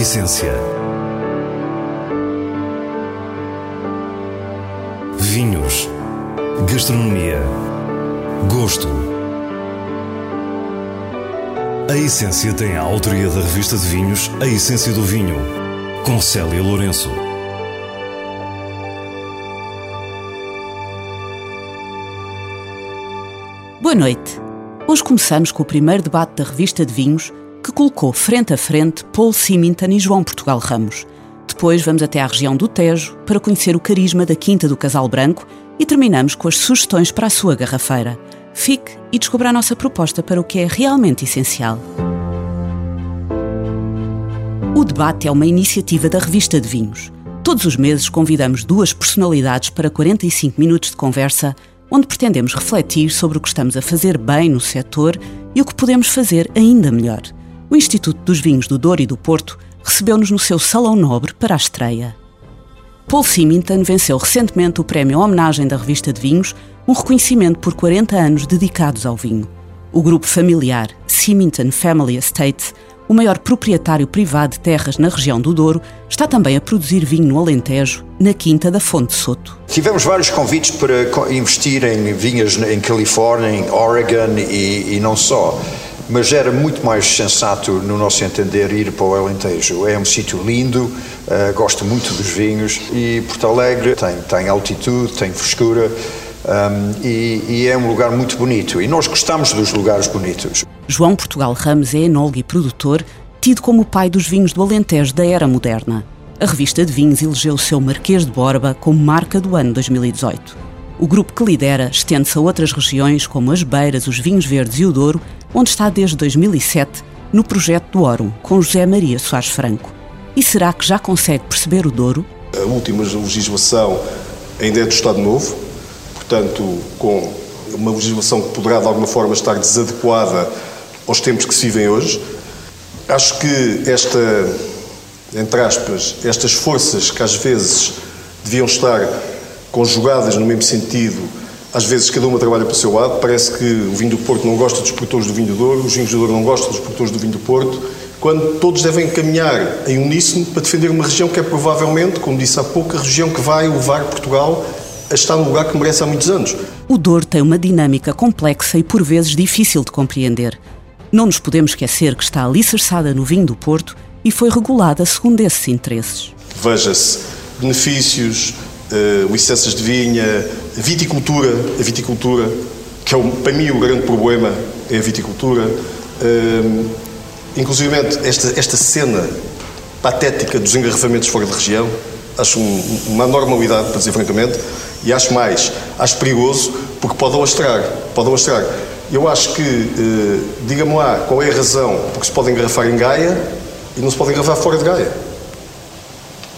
essência. Vinhos. Gastronomia. Gosto. A Essência tem a autoria da revista de vinhos A Essência do Vinho, com Célia Lourenço. Boa noite. Hoje começamos com o primeiro debate da revista de vinhos que colocou frente a frente Paul Symington e João Portugal Ramos. Depois vamos até à região do Tejo para conhecer o carisma da Quinta do Casal Branco e terminamos com as sugestões para a sua garrafeira. Fique e descubra a nossa proposta para o que é realmente essencial. O debate é uma iniciativa da revista de vinhos. Todos os meses convidamos duas personalidades para 45 minutos de conversa, onde pretendemos refletir sobre o que estamos a fazer bem no setor e o que podemos fazer ainda melhor o Instituto dos Vinhos do Douro e do Porto recebeu-nos no seu Salão Nobre para a estreia. Paul Symington venceu recentemente o prémio Homenagem da Revista de Vinhos, um reconhecimento por 40 anos dedicados ao vinho. O grupo familiar Symington Family Estate, o maior proprietário privado de terras na região do Douro, está também a produzir vinho no Alentejo, na Quinta da Fonte Soto. Tivemos vários convites para investir em vinhas em Califórnia, em Oregon e, e não só mas era muito mais sensato, no nosso entender, ir para o Alentejo. É um sítio lindo, uh, gosto muito dos vinhos e Porto Alegre tem, tem altitude, tem frescura um, e, e, é um lugar muito bonito. E nós gostamos dos lugares bonitos. João Portugal Ramos é enólogo e produtor, tido como o pai dos vinhos do Alentejo da era moderna. A revista de vinhos elegeu o seu Marquês de Borba como marca do ano 2018. O grupo que lidera estende-se a outras regiões, como as Beiras, os Vinhos Verdes e o Douro, onde está desde 2007 no projeto do Órum, com José Maria Soares Franco. E será que já consegue perceber o Douro? A última legislação ainda é do Estado Novo, portanto, com uma legislação que poderá de alguma forma estar desadequada aos tempos que se vivem hoje. Acho que esta, entre aspas, estas forças que às vezes deviam estar conjugadas no mesmo sentido, às vezes cada uma trabalha para o seu lado. Parece que o vinho do Porto não gosta dos produtores do vinho do Douro, os vinhos do Douro não gostam dos produtores do vinho do Porto, quando todos devem caminhar em uníssono para defender uma região que é provavelmente, como disse há pouco, a região que vai levar Portugal a estar no lugar que merece há muitos anos. O Douro tem uma dinâmica complexa e por vezes difícil de compreender. Não nos podemos esquecer que está alicerçada no vinho do Porto e foi regulada segundo esses interesses. Veja-se benefícios, uh, licenças de vinha, viticultura, a viticultura, que é o, para mim o grande problema é a viticultura. Uh, inclusive esta, esta cena patética dos engarrafamentos fora de região, acho um, uma normalidade, para dizer francamente, e acho mais, acho perigoso, porque pode alastrar, pode alastrar. Eu acho que, uh, diga-me lá, qual é a razão porque se pode engarrafar em Gaia e não se pode engarrafar fora de Gaia?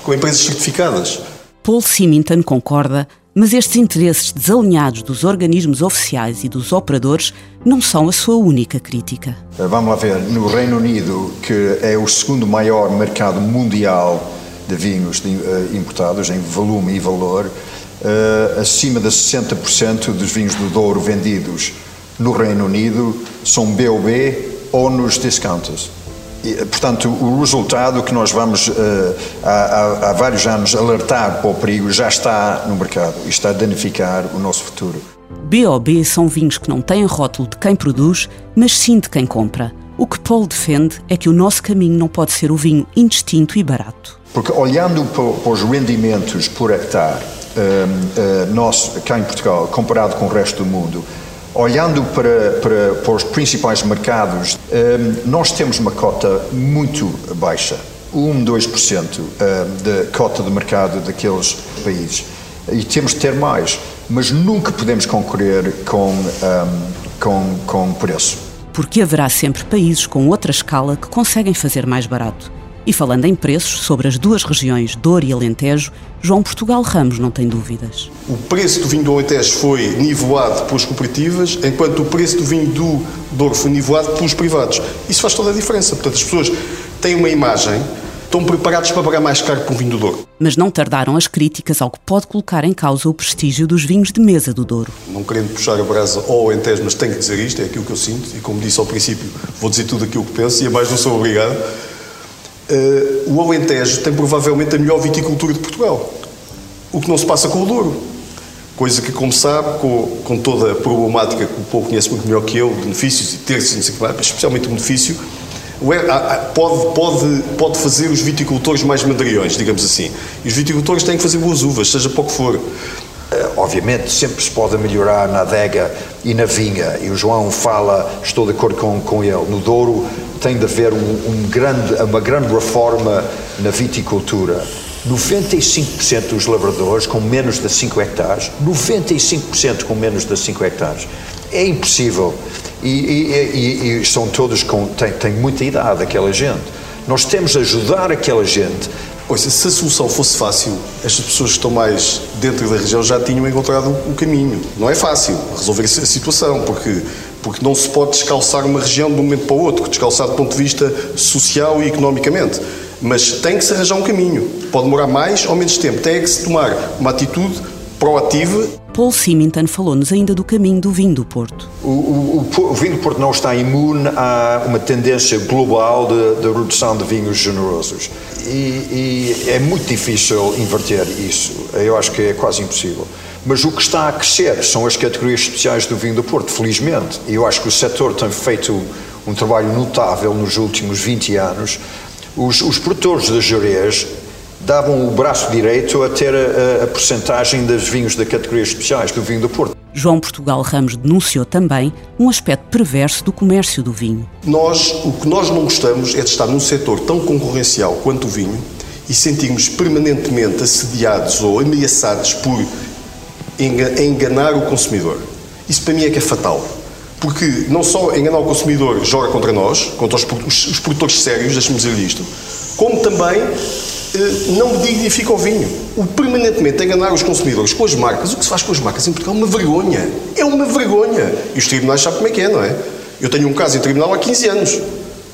Com empresas certificadas. Paul Symington concorda, mas estes interesses desalinhados dos organismos oficiais e dos operadores não são a sua única crítica. Eh, vamos lá ver, no Reino Unido, que é o segundo maior mercado mundial de vinhos eh, importados em volume e valor, eh, acima de 60% dos vinhos do Douro vendidos no Reino Unido são BOB ou nos discounters. Portanto, o resultado que nós vamos uh, há, há, vários anos alertar para o perigo já está no mercado e está a danificar o nosso futuro. BOB são vinhos que não têm rótulo de quem produz, mas sim de quem compra. O que Paul defende é que o nosso caminho não pode ser o vinho indistinto e barato. Porque olhando para os rendimentos por hectare, uh, uh, nós, cá em Portugal, comparado com o resto do mundo, Olhando para, para, para os principais mercados, um, nós temos uma cota muito baixa, 1, 2% da cota de mercado daqueles países. E temos de ter mais, mas nunca podemos concorrer com, um, com, com preço. Porque haverá sempre países com outra escala que conseguem fazer mais barato. E falando em preços, sobre as duas regiões, Douro e Alentejo, João Portugal Ramos não tem dúvidas. O preço do vinho do Alentejo foi nivelado pelas cooperativas, enquanto o preço do vinho do Douro foi nivelado pelos privados. Isso faz toda a diferença. Portanto, as pessoas têm uma imagem, estão preparados para pagar mais caro por um vinho do Douro. Mas não tardaram as críticas ao que pode colocar em causa o prestígio dos vinhos de mesa do Douro. Não querendo puxar a brasa ao Alentejo, mas tenho que dizer isto, é aquilo que eu sinto, e como disse ao princípio, vou dizer tudo aquilo que penso, e a mais não sou obrigado Uh, o Alentejo tem provavelmente a melhor viticultura de Portugal. O que não se passa com o Douro. Coisa que, como sabe, com, com toda a problemática que o povo conhece muito melhor que eu, benefícios e terços, não sei que mais, especialmente o benefício, pode, pode, pode fazer os viticultores mais mandriões, digamos assim. E os viticultores têm que fazer boas uvas, seja para o que for. Obviamente, sempre se pode melhorar na adega e na vinha, e o João fala, estou de acordo com, com ele, no Douro tem de haver um, um grande, uma grande reforma na viticultura. 95% dos lavradores com menos de 5 hectares, 95% com menos de 5 hectares. É impossível. E, e, e, e são todos com. Têm, têm muita idade, aquela gente. Nós temos de ajudar aquela gente. Pois, se a solução fosse fácil, estas pessoas que estão mais dentro da região já tinham encontrado o caminho. Não é fácil resolver a situação, porque, porque não se pode descalçar uma região de um momento para o outro, descalçar do ponto de vista social e economicamente. Mas tem que se arranjar um caminho. Pode demorar mais ou menos tempo. Tem que se tomar uma atitude proativa. Paul Symington falou-nos ainda do caminho do vinho do Porto. O, o, o, vinho do Porto não está imune a uma tendência global de, de redução de vinhos generosos. E, e é muito difícil inverter isso. Eu acho que é quase impossível. Mas o que está a crescer são as categorias especiais do vinho do Porto, felizmente. E eu acho que o setor tem feito um trabalho notável nos últimos 20 anos os, os produtores de Jerez davam o braço direito a ter a, a, porcentagem dos vinhos da categoria especiais, do vinho do Porto. João Portugal Ramos denunciou também um aspecto perverso do comércio do vinho. Nós, o que nós não gostamos é de estar num setor tão concorrencial quanto o vinho e sentirmos permanentemente assediados ou ameaçados por enganar o consumidor. Isso para mim é que é fatal porque não só enganar o consumidor joga contra nós, contra os, produtores sérios, deixe-me dizer isto, como também não dignifica o vinho. O permanentemente enganar os consumidores com as marcas, o que se faz com as marcas em Portugal é uma vergonha. É uma vergonha. E os tribunais sabem como é que é, não é? Eu tenho um caso em tribunal há 15 anos.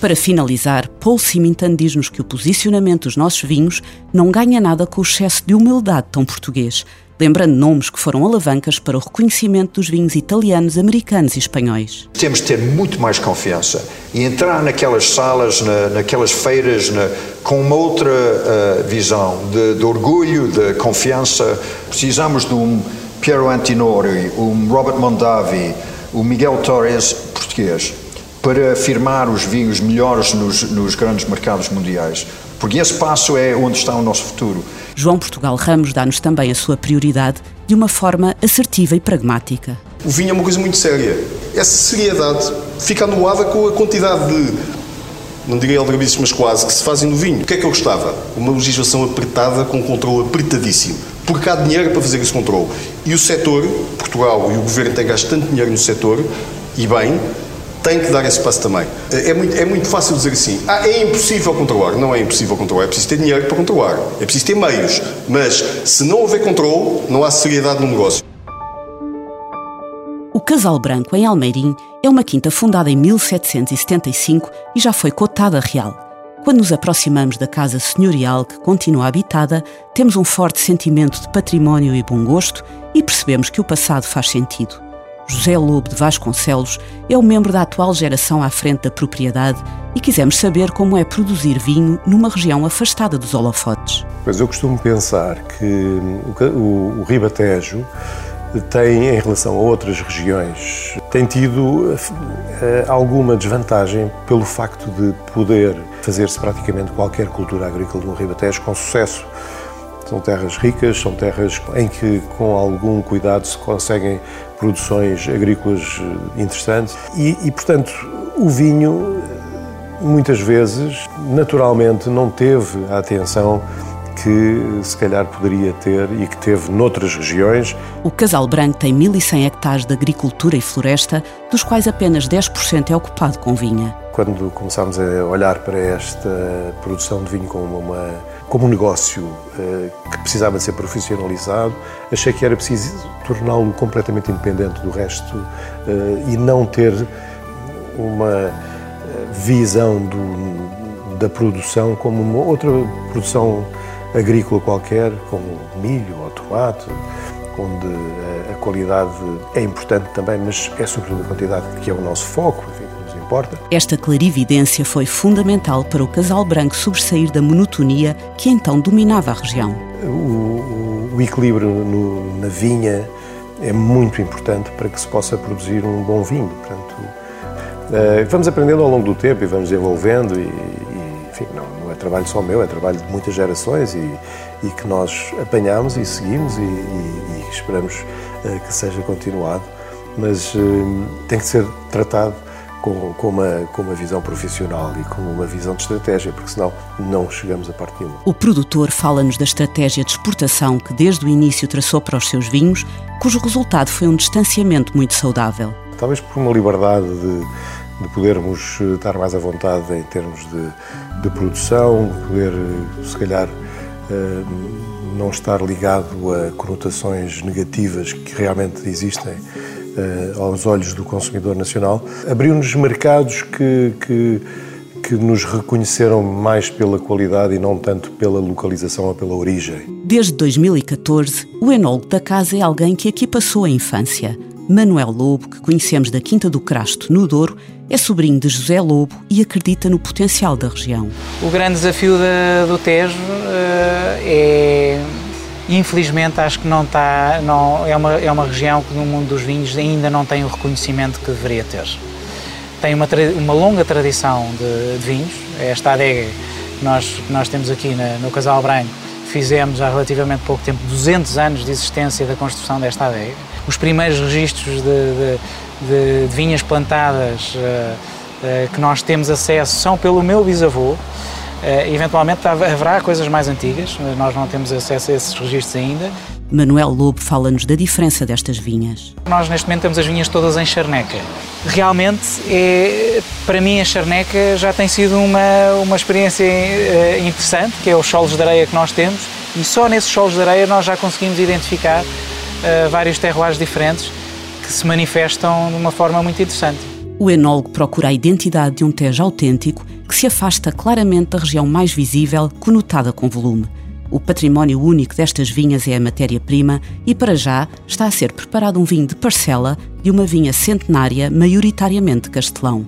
Para finalizar, Paul Symington diz-nos que o posicionamento dos nossos vinhos não ganha nada com o excesso de humildade tão português lembrando nomes que foram alavancas para o reconhecimento dos vinhos italianos, americanos e espanhóis. Temos de ter muito mais confiança e entrar naquelas salas, na, naquelas feiras, na, com uma outra uh, visão de, de, orgulho, de confiança. Precisamos de um Piero Antinori, um Robert Mondavi, o Miguel Torres português para afirmar os vinhos melhores nos, nos grandes mercados mundiais. Porque esse passo é onde está o nosso futuro. João Portugal Ramos dá-nos também a sua prioridade de uma forma assertiva e pragmática. O vinho é uma coisa muito séria. Essa seriedade fica anuada com a quantidade de, não diria aldrabices, mas quase, que se fazem no vinho. O que é que eu gostava? Uma legislação apertada, com um controle apertadíssimo. Porque há dinheiro para fazer esse controle. E o setor, Portugal e o Governo têm gasto tanto dinheiro no setor, e bem, tem que dar esse passo também. É muito, é muito fácil dizer assim, ah, é impossível controlar. Não é impossível controlar, é preciso ter dinheiro para controlar, é preciso ter meios. Mas se não houver controle, não há seriedade no negócio. O Casal Branco, em Almeirim, é uma quinta fundada em 1775 e já foi cotada real. Quando nos aproximamos da casa senhorial que continua habitada, temos um forte sentimento de património e bom gosto e percebemos que o passado faz sentido. José Lobo de Vasconcelos é o membro da atual geração à frente da propriedade e quisemos saber como é produzir vinho numa região afastada dos holofotes. Pois eu costumo pensar que o, Ribatejo tem, em relação a outras regiões, tem tido eh, alguma desvantagem pelo facto de poder fazer-se praticamente qualquer cultura agrícola no Ribatejo com sucesso. São terras ricas, são terras em que, com algum cuidado, se conseguem produções agrícolas eh, interessantes. E, e, portanto, o vinho, muitas vezes, naturalmente, não teve a atenção que se calhar poderia ter e que teve noutras regiões. O Casal Branco tem 1.100 hectares de agricultura e floresta, dos quais apenas 10% é ocupado com vinha. Quando começámos a olhar para esta produção de vinho como uma como um negócio uh, que precisava de ser profissionalizado, achei que era preciso torná-lo completamente independente do resto uh, e não ter uma eh, visão do, da produção como uma outra produção agrícola qualquer, como milho ou tomate, onde a, a qualidade é importante também, mas é sobretudo a quantidade que é o nosso foco. Enfim, porta. Esta clarividência foi fundamental para o casal branco sobressair da monotonia que então dominava a região. O, o, o equilíbrio no, na vinha é muito importante para que se possa produzir um bom vinho. Portanto, uh, vamos aprendendo ao longo do tempo e vamos desenvolvendo e, e enfim, não, não, é trabalho só meu, é trabalho de muitas gerações e, e que nós apanhamos e seguimos e, e esperamos uh, que seja continuado, mas uh, tem que ser tratado com, com, uma, com uma visão profissional e com uma visão de estratégia, porque senão não chegamos a parte nenhuma. O produtor fala-nos da estratégia de exportação que desde o início traçou para os seus vinhos, cujo resultado foi um distanciamento muito saudável. Talvez por uma liberdade de, de podermos eh, estar mais à vontade em termos de, de produção, poder, se calhar, não estar ligado a conotações negativas que realmente existem aos olhos do consumidor nacional, abriu-nos mercados que, que, que nos reconheceram mais pela qualidade e não tanto pela localização ou pela origem. Desde 2014, o enólogo da casa é alguém que aqui passou a infância. Manuel Lobo, que conhecemos da Quinta do Crasto, no Douro, é sobrinho de José Lobo e acredita no potencial da região. O grande desafio do Tejo uh, é Infelizmente acho que não está, não, é, uma, é uma região que no mundo dos vinhos ainda não tem o reconhecimento que deveria ter. Tem uma, uma longa tradição de, de vinhos, esta adega que nós, que nós temos aqui na, no Casal Branco, fizemos há relativamente pouco tempo 200 anos de existência da construção desta adega. Os primeiros registros de, de, de, de vinhas plantadas uh, uh, que nós temos acesso são pelo meu bisavô, eventualmente haverá coisas mais antigas, nós não temos acesso a esses registros ainda. Manuel Lobo fala-nos da diferença destas vinhas. Nós neste momento temos as vinhas todas em charneca. Realmente, é, para mim, a charneca já tem sido uma, uma experiência uh, interessante, que é os solos de areia que nós temos, e só nesses solos de areia nós já conseguimos identificar uh, vários terroirs diferentes que se manifestam de uma forma muito interessante. O enólogo procura a identidade de um tejo autêntico que se afasta claramente da região mais visível, conotada com volume. O património único destas vinhas é a matéria-prima e, para já, está a ser preparado um vinho de parcela de uma vinha centenária, maioritariamente castelão.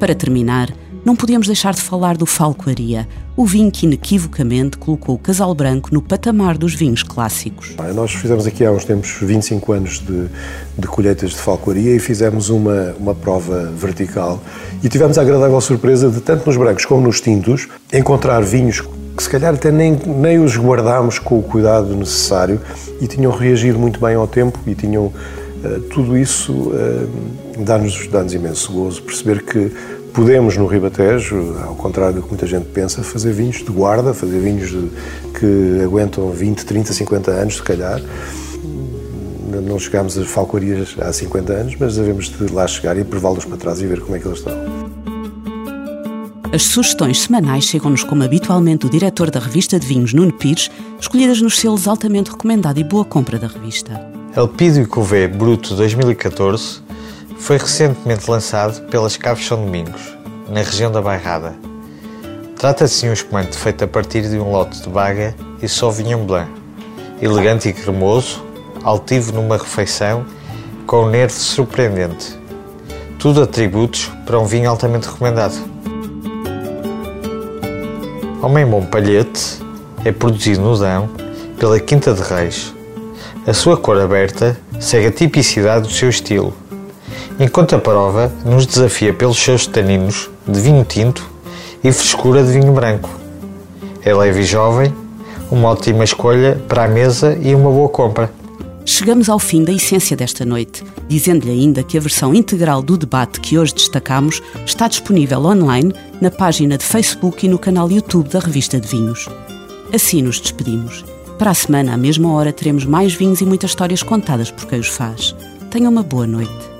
Para terminar, não podíamos deixar de falar do Falcoaria, o vinho que inequivocamente colocou o Casal Branco no patamar dos vinhos clássicos. Nós fizemos aqui há uns tempos 25 anos de, de colheitas de Falcoaria e fizemos uma, uma prova vertical e tivemos a agradável surpresa de, tanto nos brancos como nos tintos, encontrar vinhos que se calhar até nem, nem os guardámos com o cuidado necessário e tinham reagido muito bem ao tempo e tinham uh, tudo isso uh, dá-nos dá imenso gozo perceber que Podemos, no Ribatejo, ao contrário do que muita gente pensa, fazer vinhos de guarda, fazer vinhos de, que aguentam 20, 30, 50 anos, se calhar. Não chegámos às falcorias há 50 anos, mas devemos de lá chegar e prová-los para trás e ver como é que eles estão. As sugestões semanais chegam-nos como habitualmente o diretor da revista de vinhos, Nuno Pires, escolhidas nos selos altamente recomendado e boa compra da revista. Elpidio Cuvée Bruto 2014 foi recentemente lançado pelas Caves São Domingos, na região da Bairrada. Trata-se de um espumante feito a partir de um lote de baga e Sauvignon Blanc, elegante e cremoso, altivo numa refeição, com um nervo surpreendente. Tudo atributos para um vinho altamente recomendado. Homem Bom Palhete é produzido no Dão pela Quinta de Reis. A sua cor aberta segue a tipicidade do seu estilo enquanto a prova nos desafia pelos seus taninos de vinho tinto e frescura de vinho branco. É leve e jovem, uma ótima escolha para a mesa e uma boa compra. Chegamos ao fim da essência desta noite, dizendo-lhe ainda que a versão integral do debate que hoje destacamos está disponível online na página de Facebook e no canal YouTube da Revista de Vinhos. Assim nos despedimos. Para a semana, à mesma hora, teremos mais vinhos e muitas histórias contadas por quem os faz. Tenha uma boa noite.